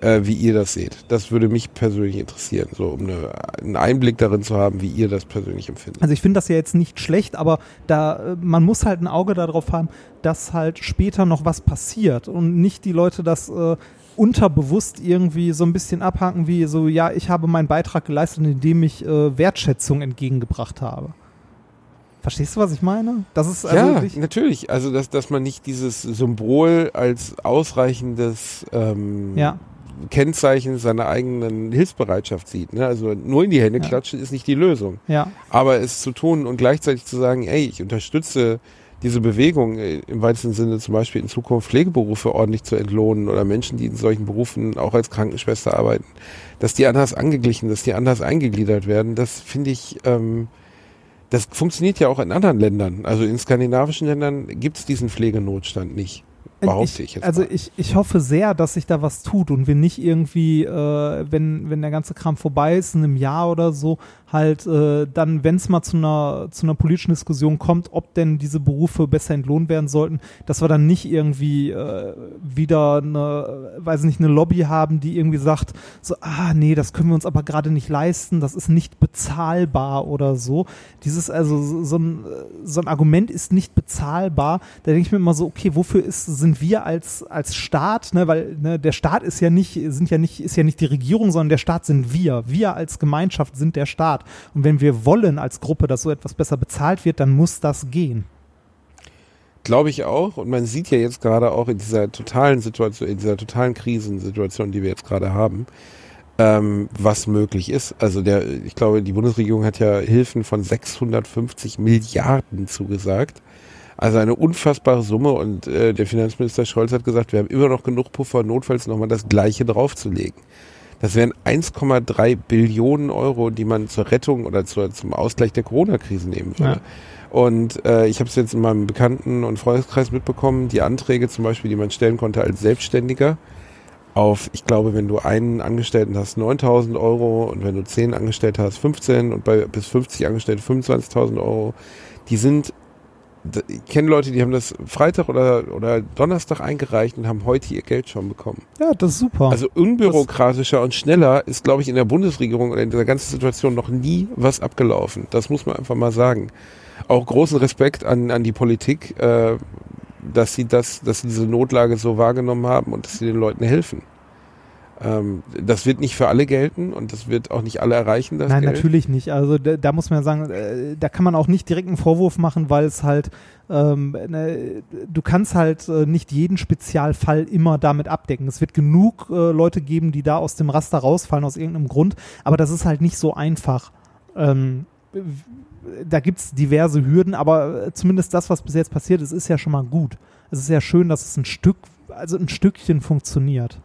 S2: äh, wie ihr das seht. Das würde mich persönlich interessieren, so um eine, einen Einblick darin zu haben, wie ihr das persönlich empfindet.
S3: also ich finde das ja jetzt nicht schlecht, aber da äh, man muss halt ein Auge darauf haben, dass halt später noch was passiert und nicht die Leute das äh, unterbewusst irgendwie so ein bisschen abhaken wie so, ja, ich habe meinen Beitrag geleistet, indem ich äh, Wertschätzung entgegengebracht habe. Verstehst du, was ich meine? Das ist also
S2: ja,
S3: ich,
S2: natürlich. Also, dass, dass man nicht dieses Symbol als ausreichendes ähm,
S3: ja.
S2: Kennzeichen seiner eigenen Hilfsbereitschaft sieht. Ne? Also nur in die Hände
S3: Ja.
S2: klatschen ist nicht die Lösung.
S3: Ja,
S2: Aber es zu tun und gleichzeitig zu sagen, ey, ich unterstütze diese Bewegung äh, im weitesten Sinne zum Beispiel in Zukunft Pflegeberufe ordentlich zu entlohnen oder Menschen, die in solchen Berufen auch als Krankenschwester arbeiten, dass die anders angeglichen, dass die anders eingegliedert werden, das finde ich, ähm, das funktioniert ja auch in anderen Ländern. Also in skandinavischen Ländern gibt es diesen Pflegenotstand nicht behaupte ich, jetzt.
S3: Also ich, ich hoffe sehr, dass sich da was tut und wir nicht irgendwie, äh, wenn, wenn der ganze Kram vorbei ist, in einem Jahr oder so, halt äh, dann, wenn es mal zu einer, zu einer politischen Diskussion kommt, ob denn diese Berufe besser entlohnt werden sollten, dass wir dann nicht irgendwie äh, wieder eine, weiß nicht, eine Lobby haben, die irgendwie sagt, so, ah nee, das können wir uns aber gerade nicht leisten, das ist nicht bezahlbar oder so. Dieses, also so ein, so ein Argument ist nicht bezahlbar. Da denke ich mir immer so, okay, wofür ist, sind wir als, als Staat, ne, weil ne, der Staat ist ja nicht, sind ja nicht, ist ja nicht die Regierung, sondern der Staat sind wir. Wir als Gemeinschaft sind der Staat. Staat. Und wenn wir wollen als Gruppe, dass so etwas besser bezahlt wird, dann muss das gehen.
S2: Glaube ich auch. Und man sieht ja jetzt gerade auch in dieser totalen Situation, in dieser totalen Krisensituation, die wir jetzt gerade haben, ähm, was möglich ist. Also der, ich glaube, die Bundesregierung hat ja Hilfen von 650 Milliarden zugesagt. Also eine unfassbare Summe und äh, der Finanzminister Scholz hat gesagt, wir haben immer noch genug Puffer, notfalls nochmal das Gleiche draufzulegen. Das wären 1,3 Billionen Euro, die man zur Rettung oder zur, zum Ausgleich der Corona-Krise nehmen würde. Ja. Und äh, ich habe es jetzt in meinem Bekannten- und Freundeskreis mitbekommen, die Anträge zum Beispiel, die man stellen konnte als Selbstständiger, auf, ich glaube, wenn du einen Angestellten hast, 9000 Euro und wenn du 10 Angestellte hast, 15 und bei bis 50 Angestellte 25.000 Euro, die sind ich kenne Leute, die haben das Freitag oder, oder Donnerstag eingereicht und haben heute ihr Geld schon bekommen.
S3: Ja, das ist super.
S2: Also unbürokratischer das und schneller ist, glaube ich, in der Bundesregierung oder in dieser ganzen Situation noch nie was abgelaufen. Das muss man einfach mal sagen. Auch großen Respekt an, an die Politik, äh, dass sie das, dass sie diese Notlage so wahrgenommen haben und dass sie den Leuten helfen. Ähm, das wird nicht für alle gelten und das wird auch nicht alle erreichen. Das
S3: Nein,
S2: Geld.
S3: natürlich nicht. Also da, da, muss man ja sagen, äh, da kann man auch nicht direkt einen Vorwurf machen, weil es halt, ähm, ne, du kannst halt äh, nicht jeden Spezialfall immer damit abdecken. Es wird genug äh, Leute geben, die da aus dem Raster rausfallen aus irgendeinem Grund, aber das ist halt nicht so einfach. Ähm, da gibt es diverse Hürden, aber äh, zumindest das, was bis jetzt passiert ist, ist ja schon mal gut. Es ist ja schön, dass es ein Stück, also ein Stückchen funktioniert.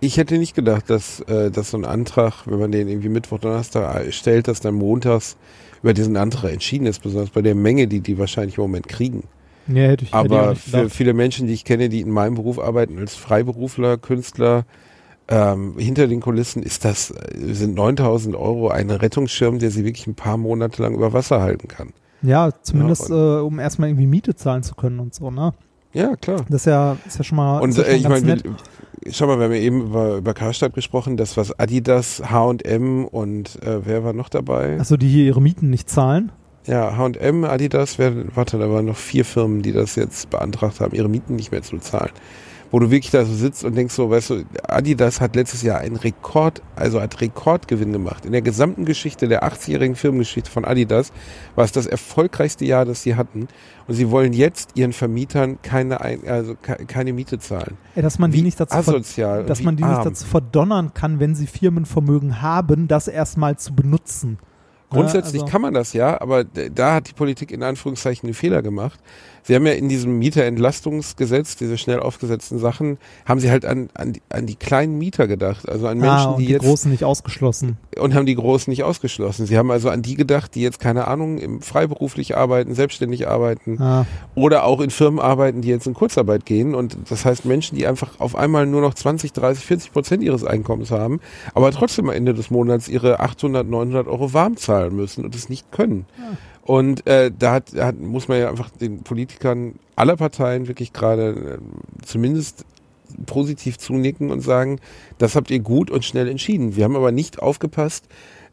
S2: Ich hätte nicht gedacht, dass, äh, dass so ein Antrag, wenn man den irgendwie Mittwoch, Donnerstag stellt, dass dann montags über diesen Antrag entschieden ist, besonders bei der Menge, die die wahrscheinlich im Moment kriegen.
S3: Ja, hätte ich,
S2: Aber
S3: hätte ich
S2: für viele Menschen, die ich kenne, die in meinem Beruf arbeiten, als Freiberufler, Künstler, ähm, hinter den Kulissen ist das, sind 9000 Euro ein Rettungsschirm, der sie wirklich ein paar Monate lang über Wasser halten kann.
S3: Ja, zumindest ja, äh, um erstmal irgendwie Miete zahlen zu können und so, ne?
S2: Ja, klar.
S3: Das ist ja, ist ja schon mal.
S2: Und
S3: ja
S2: äh, ich meine, schau mal, wir haben ja eben über, über Karstadt gesprochen, das was Adidas, H&M und äh, wer war noch dabei?
S3: Achso, die hier ihre Mieten nicht zahlen?
S2: Ja, H&M, Adidas, wer, warte, da waren noch vier Firmen, die das jetzt beantragt haben, ihre Mieten nicht mehr zu zahlen wo du wirklich da so sitzt und denkst so, weißt du, Adidas hat letztes Jahr einen Rekord, also hat Rekordgewinn gemacht. In der gesamten Geschichte der 80-jährigen Firmengeschichte von Adidas war es das erfolgreichste Jahr, das sie hatten. Und sie wollen jetzt ihren Vermietern keine, also keine Miete zahlen.
S3: Ja, dass man die nicht dazu,
S2: asozial
S3: dass man die arm. nicht dazu verdonnern kann, wenn sie Firmenvermögen haben, das erstmal zu benutzen.
S2: Grundsätzlich ja, also kann man das ja, aber da hat die Politik in Anführungszeichen einen Fehler gemacht. Sie haben ja in diesem Mieterentlastungsgesetz, diese schnell aufgesetzten Sachen, haben sie halt an, an, die, an die kleinen Mieter gedacht, also an Menschen, ah,
S3: die,
S2: die
S3: jetzt. Die Großen nicht ausgeschlossen.
S2: Und haben die Großen nicht ausgeschlossen. Sie haben also an die gedacht, die jetzt, keine Ahnung, im freiberuflich arbeiten, selbstständig arbeiten ah. oder auch in Firmen arbeiten, die jetzt in Kurzarbeit gehen. Und das heißt Menschen, die einfach auf einmal nur noch 20, 30, 40 Prozent ihres Einkommens haben, aber trotzdem am Ende des Monats ihre 800, 900 Euro warm zahlen müssen und es nicht können. Ja. Und äh, da hat, hat, muss man ja einfach den Politikern aller Parteien wirklich gerade äh, zumindest positiv zunicken und sagen, das habt ihr gut und schnell entschieden. Wir haben aber nicht aufgepasst,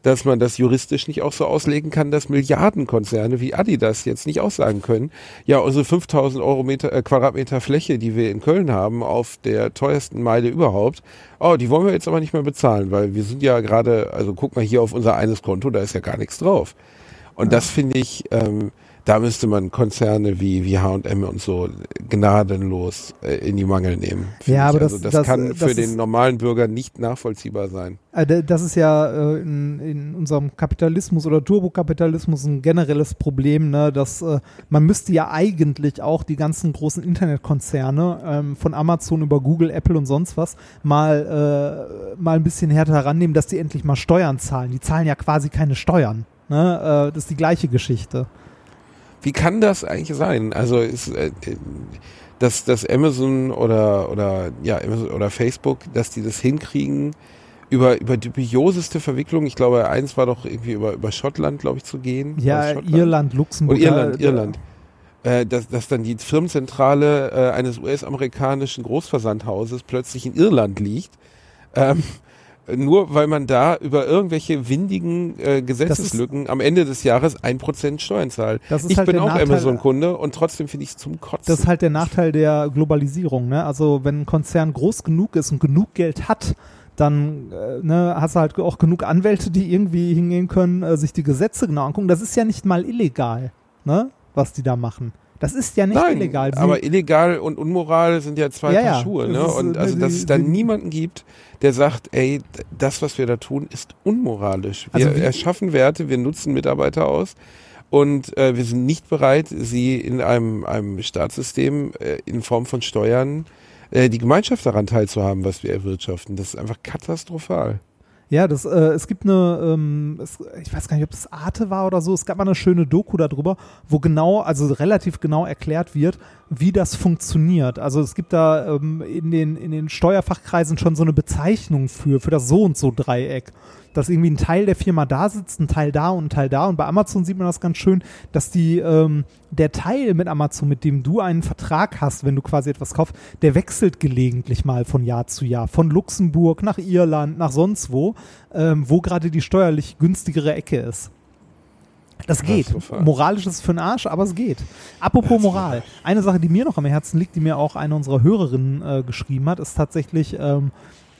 S2: dass man das juristisch nicht auch so auslegen kann, dass Milliardenkonzerne wie Adidas jetzt nicht aussagen können, ja, unsere 5000 Euro Meter, äh, Quadratmeter Fläche, die wir in Köln haben, auf der teuersten Meile überhaupt, oh, die wollen wir jetzt aber nicht mehr bezahlen, weil wir sind ja gerade, also guck mal hier auf unser eines Konto, da ist ja gar nichts drauf. Und das finde ich, ähm, da müsste man Konzerne wie, wie H&M und so gnadenlos äh, in die Mangel nehmen.
S3: Ja, aber das,
S2: also das,
S3: das
S2: kann
S3: das
S2: für
S3: ist,
S2: den normalen Bürger nicht nachvollziehbar sein.
S3: Äh, Das ist ja äh, in, in unserem Kapitalismus oder Turbokapitalismus ein generelles Problem, ne? dass äh, man müsste ja eigentlich auch die ganzen großen Internetkonzerne ähm, von Amazon über Google, Apple und sonst was mal, äh, mal ein bisschen härter herannehmen, dass die endlich mal Steuern zahlen. Die zahlen ja quasi keine Steuern. Ne? Äh, das ist die gleiche Geschichte.
S2: Wie kann das eigentlich sein? Also ist äh, dass, dass Amazon oder oder ja Amazon oder Facebook, dass die das hinkriegen über über dubioseste Verwicklungen. Ich glaube, eins war doch irgendwie über über Schottland, glaube ich, zu gehen.
S3: Ja? Irland, Luxemburg.
S2: Und Irland,
S3: äh,
S2: Irland. Äh, dass, dass dann die Firmenzentrale äh, eines US-amerikanischen Großversandhauses plötzlich in Irland liegt. Ähm, nur weil man da über irgendwelche windigen äh, Gesetzeslücken am Ende des Jahres ein Prozent Steuern zahlt.
S3: Das ist
S2: Ich
S3: halt
S2: bin auch Amazon-Kunde und trotzdem finde ich es zum Kotzen.
S3: Das ist halt der Nachteil der Globalisierung. Ne? Also wenn ein Konzern groß genug ist und genug Geld hat, dann äh, ne, hast du halt auch genug Anwälte, die irgendwie hingehen können, äh, sich die Gesetze genau angucken. Das ist ja nicht mal illegal, ne? was die da machen. Das ist ja nicht
S2: Nein,
S3: illegal. Sie-
S2: aber illegal und unmoral sind ja zwei
S3: Ja,
S2: Paar
S3: ja.
S2: Schuhe. Ne?
S3: ist,
S2: Und
S3: äh,
S2: also, dass
S3: die-
S2: es da
S3: die-
S2: niemanden gibt, der sagt, ey, das, was wir da tun, ist unmoralisch. Wir
S3: Also
S2: erschaffen Werte, wir nutzen Mitarbeiter aus und äh, wir sind nicht bereit, sie in einem, einem Staatssystem äh, in Form von Steuern äh, die Gemeinschaft daran teilzuhaben, was wir erwirtschaften. Das ist einfach katastrophal.
S3: Ja, das, äh, es gibt eine, ähm, es, ich weiß gar nicht, ob das Arte war oder so, es gab mal eine schöne Doku darüber, wo genau, also relativ genau erklärt wird, wie das funktioniert. Also es gibt da ähm, in, den, in den Steuerfachkreisen schon so eine Bezeichnung für, für das so und so Dreieck. Dass irgendwie ein Teil der Firma da sitzt, ein Teil da und ein Teil da. Und bei Amazon sieht man das ganz schön, dass die, ähm, der Teil mit Amazon, mit dem du einen Vertrag hast, wenn du quasi etwas kaufst, der wechselt gelegentlich mal von Jahr zu Jahr. Von Luxemburg nach Irland, nach sonst wo, ähm, wo gerade die steuerlich günstigere Ecke ist. Das geht. Moralisch ist es für den Arsch, aber es geht. Apropos Moral. Eine Sache, die mir noch am Herzen liegt, die mir auch eine unserer Hörerinnen äh, geschrieben hat, ist tatsächlich, ähm,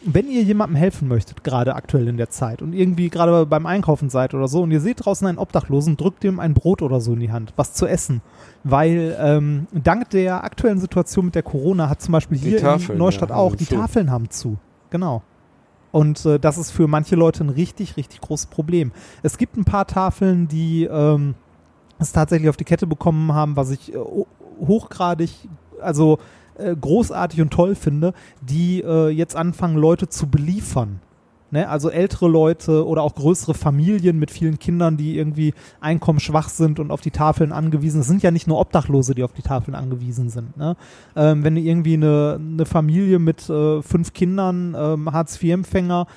S3: wenn ihr jemandem helfen möchtet, gerade aktuell in der Zeit und irgendwie gerade beim Einkaufen seid oder so und ihr seht draußen einen Obdachlosen, drückt ihm ein Brot oder so in die Hand, was zu essen. Weil ähm, dank der aktuellen Situation mit der Corona hat zum Beispiel
S2: Die
S3: hier in
S2: Tafeln,
S3: Neustadt
S2: ja,
S3: auch,
S2: haben
S3: die
S2: zu.
S3: Tafeln haben zu. Genau. Und äh, das ist für manche Leute ein richtig, richtig großes Problem. Es gibt ein paar Tafeln, die ähm, es tatsächlich auf die Kette bekommen haben, was ich äh, ho- hochgradig, also äh, großartig und toll finde, die äh, jetzt anfangen, Leute zu beliefern. Ne? Also ältere Leute oder auch größere Familien mit vielen Kindern, die irgendwie einkommensschwach sind und auf die Tafeln angewiesen sind. Es sind ja nicht nur Obdachlose, die auf die Tafeln angewiesen sind. Ne? Ähm, wenn du irgendwie eine, eine Familie mit äh, fünf Kindern, ähm, Hartz-IV-Empfänger,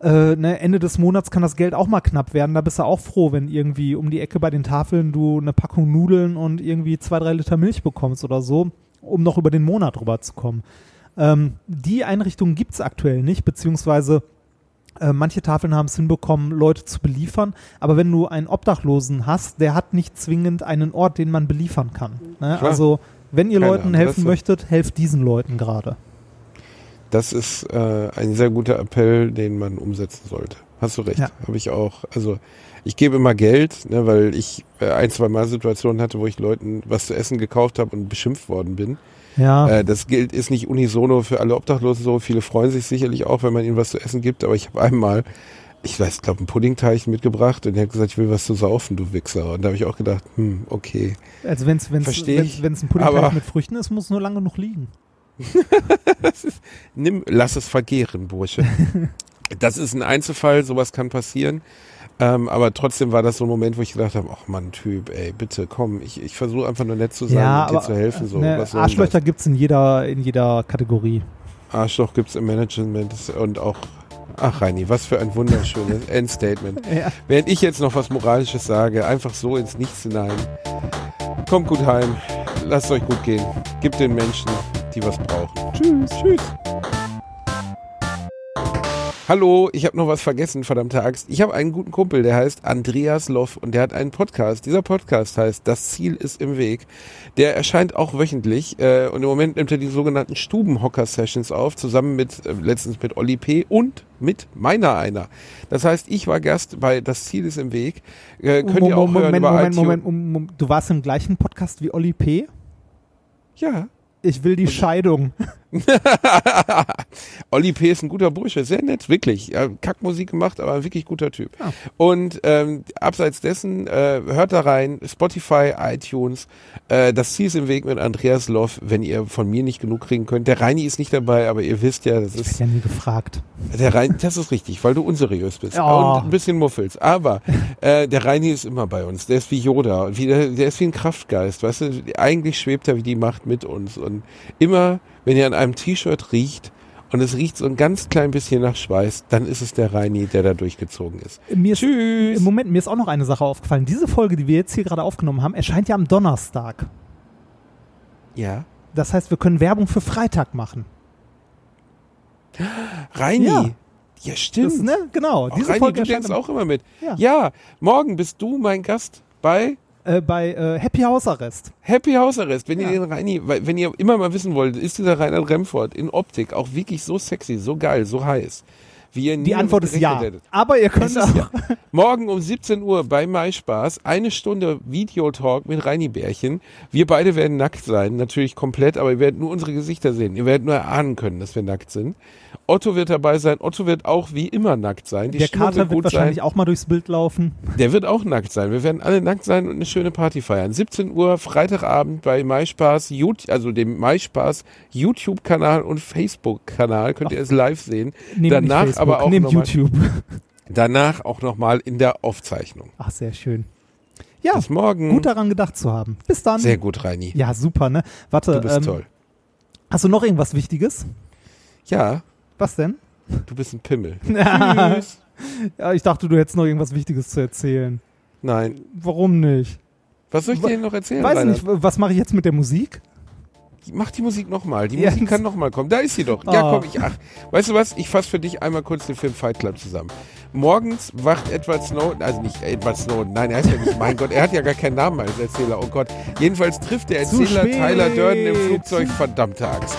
S3: äh, ne, Ende des Monats kann das Geld auch mal knapp werden. Da bist du auch froh, wenn irgendwie um die Ecke bei den Tafeln du eine Packung Nudeln und irgendwie zwei, drei Liter Milch bekommst oder so, um noch über den Monat rüberzukommen. Ähm, die Einrichtungen gibt es aktuell nicht, beziehungsweise äh, manche Tafeln haben es hinbekommen, Leute zu beliefern. Aber wenn du einen Obdachlosen hast, der hat nicht zwingend einen Ort, den man beliefern kann. Ne? Also, wenn ihr
S2: Keine
S3: Leuten helfen
S2: Adresse.
S3: möchtet, helft diesen Leuten gerade.
S2: Das ist äh, ein sehr guter Appell, den man umsetzen sollte. Hast du recht,
S3: Ja.
S2: habe ich auch. Also ich gebe immer Geld, ne, weil ich äh, ein, zwei Mal Situationen hatte, wo ich Leuten was zu essen gekauft habe und beschimpft worden bin.
S3: Ja,
S2: Äh, das gilt ist nicht unisono für alle Obdachlosen so. Viele freuen sich sicherlich auch, wenn man ihnen was zu essen gibt. Aber ich habe einmal, ich weiß, glaube einen Puddingteig mitgebracht und er hat gesagt, ich will was zu saufen, du Wichser. Und da habe ich auch gedacht, hm, okay.
S3: also wenn es ein Puddingteig
S2: aber-
S3: mit Früchten ist, muss es nur lange noch liegen.
S2: Nimm, lass es vergehren, Bursche. das ist ein Einzelfall, sowas kann passieren. Ähm, aber trotzdem war das so ein Moment, wo ich gedacht habe, ach Mann, Typ, ey, bitte komm, ich, ich versuche einfach nur nett zu sein
S3: ja,
S2: und dir zu helfen. So.
S3: ne, Arschlöcher gibt es in jeder, in jeder Kategorie.
S2: Arschloch gibt's im Management und auch, ach Reini, was für ein wunderschönes Endstatement.
S3: Ja.
S2: Während ich jetzt noch was Moralisches sage, einfach so ins Nichts hinein. Kommt gut heim, lasst euch gut gehen, gibt den Menschen, die was brauchen. Tschüss. Tschüss. Hallo, ich habe noch was vergessen, verdammte Axt. Ich habe einen guten Kumpel, der heißt Andreas Loff und der hat einen Podcast. Dieser Podcast heißt Das Ziel ist im Weg. Der erscheint auch wöchentlich äh, und im Moment nimmt er die sogenannten Stubenhocker-Sessions auf, zusammen mit, äh, letztens mit Olli P. und mit meiner einer. Das heißt, ich war Gast bei Das Ziel ist im Weg. Äh, könnt ihr auch
S3: Moment,
S2: hören über
S3: Moment. Moment, Moment, Moment. Du warst im gleichen Podcast wie Olli P.
S2: Ja.
S3: Ich will die Scheidung.
S2: Olli P. ist ein guter Bursche, sehr nett, wirklich. Kackmusik gemacht, aber ein wirklich guter Typ.
S3: Ja.
S2: Und ähm, abseits dessen, äh, hört da rein, Spotify, iTunes, äh, das Ziel ist im Weg mit Andreas Loff, wenn ihr von mir nicht genug kriegen könnt. Der Reini ist nicht dabei, aber ihr wisst ja, das
S3: Ich
S2: ist
S3: werde ja nie gefragt.
S2: der Reini, das ist richtig, weil du unseriös bist
S3: Oh.
S2: und ein bisschen muffelst. Aber äh, der Reini ist immer bei uns. Der ist wie Yoda, wie der, der ist wie ein Kraftgeist, weißt du. Eigentlich schwebt er wie die Macht mit uns und immer, wenn ihr an einem T-Shirt riecht und es riecht so ein ganz klein bisschen nach Schweiß, dann ist es der Reini, der da durchgezogen ist.
S3: Mir ist,
S2: Tschüss.
S3: Im Moment, mir ist auch noch eine Sache aufgefallen. Diese Folge, die wir jetzt hier gerade aufgenommen haben, erscheint ja am Donnerstag.
S2: Ja.
S3: Das heißt, wir können Werbung für Freitag machen.
S2: Reini.
S3: Ja.
S2: Ja, stimmt.
S3: Das, ne? Genau.
S2: Auch
S3: Diese
S2: Reini,
S3: Folge
S2: du denkst auch immer mit.
S3: Ja.
S2: ja, morgen bist du mein Gast bei
S3: äh, bei äh, Happy House Arrest.
S2: Happy House Arrest, wenn
S3: Ja.
S2: ihr den Reini, wenn ihr immer mal wissen wollt, ist dieser Reinhard Remford in Optik auch wirklich so sexy, so geil, so heiß, wie ihr
S3: Die Antwort ist ja.
S2: hättet.
S3: Aber ihr könnt
S2: Es
S3: auch.
S2: ja. Morgen um 17 Uhr bei MySpaß eine Stunde Videotalk mit Reini Bärchen. Wir beide werden nackt sein, natürlich komplett, aber ihr werdet nur unsere Gesichter sehen. Ihr werdet nur erahnen können, dass wir nackt sind. Otto wird dabei sein. Otto wird auch wie immer nackt sein. Die
S3: Der
S2: Stimmung
S3: Kater wird
S2: gut
S3: wahrscheinlich
S2: sein.
S3: auch mal durchs Bild laufen.
S2: Der wird auch nackt sein. Wir werden alle nackt sein und eine schöne Party feiern. 17 Uhr Freitagabend bei MySpaß, also dem MySpaß YouTube-Kanal und Facebook-Kanal könnt ihr es live sehen. Danach
S3: Facebook,
S2: aber auch mal-
S3: YouTube.
S2: Danach auch nochmal in der Aufzeichnung.
S3: Ach, sehr schön. Ja,
S2: Bis morgen.
S3: gut daran gedacht zu haben. Bis dann.
S2: Sehr gut, Reini.
S3: Ja, super, ne? Warte,
S2: Du bist
S3: ähm,
S2: toll.
S3: hast du noch irgendwas Wichtiges?
S2: Ja,
S3: Was denn?
S2: du bist ein Pimmel.
S3: ja,
S2: Tschüss.
S3: ich dachte, du hättest noch irgendwas Wichtiges zu erzählen.
S2: Nein.
S3: Warum nicht?
S2: Was soll ich dir denn noch erzählen?
S3: Weiß
S2: Reinhard?
S3: nicht, was mache ich jetzt mit der Musik?
S2: Mach die Musik nochmal. Die
S3: Ja.
S2: Musik kann nochmal kommen. Da ist sie doch. Ja,
S3: Ah.
S2: komm, ich, ach. Weißt du was? Ich fasse für dich einmal kurz den Film Fight Club zusammen. Morgens wacht Edward Snowden, also nicht Edward Snowden, nein, er heißt ja nicht, mein Gott, er hat ja gar keinen Namen als Erzähler, oh Gott. Jedenfalls trifft der Erzähler. Tyler Durden im Flugzeug, verdammte Axt.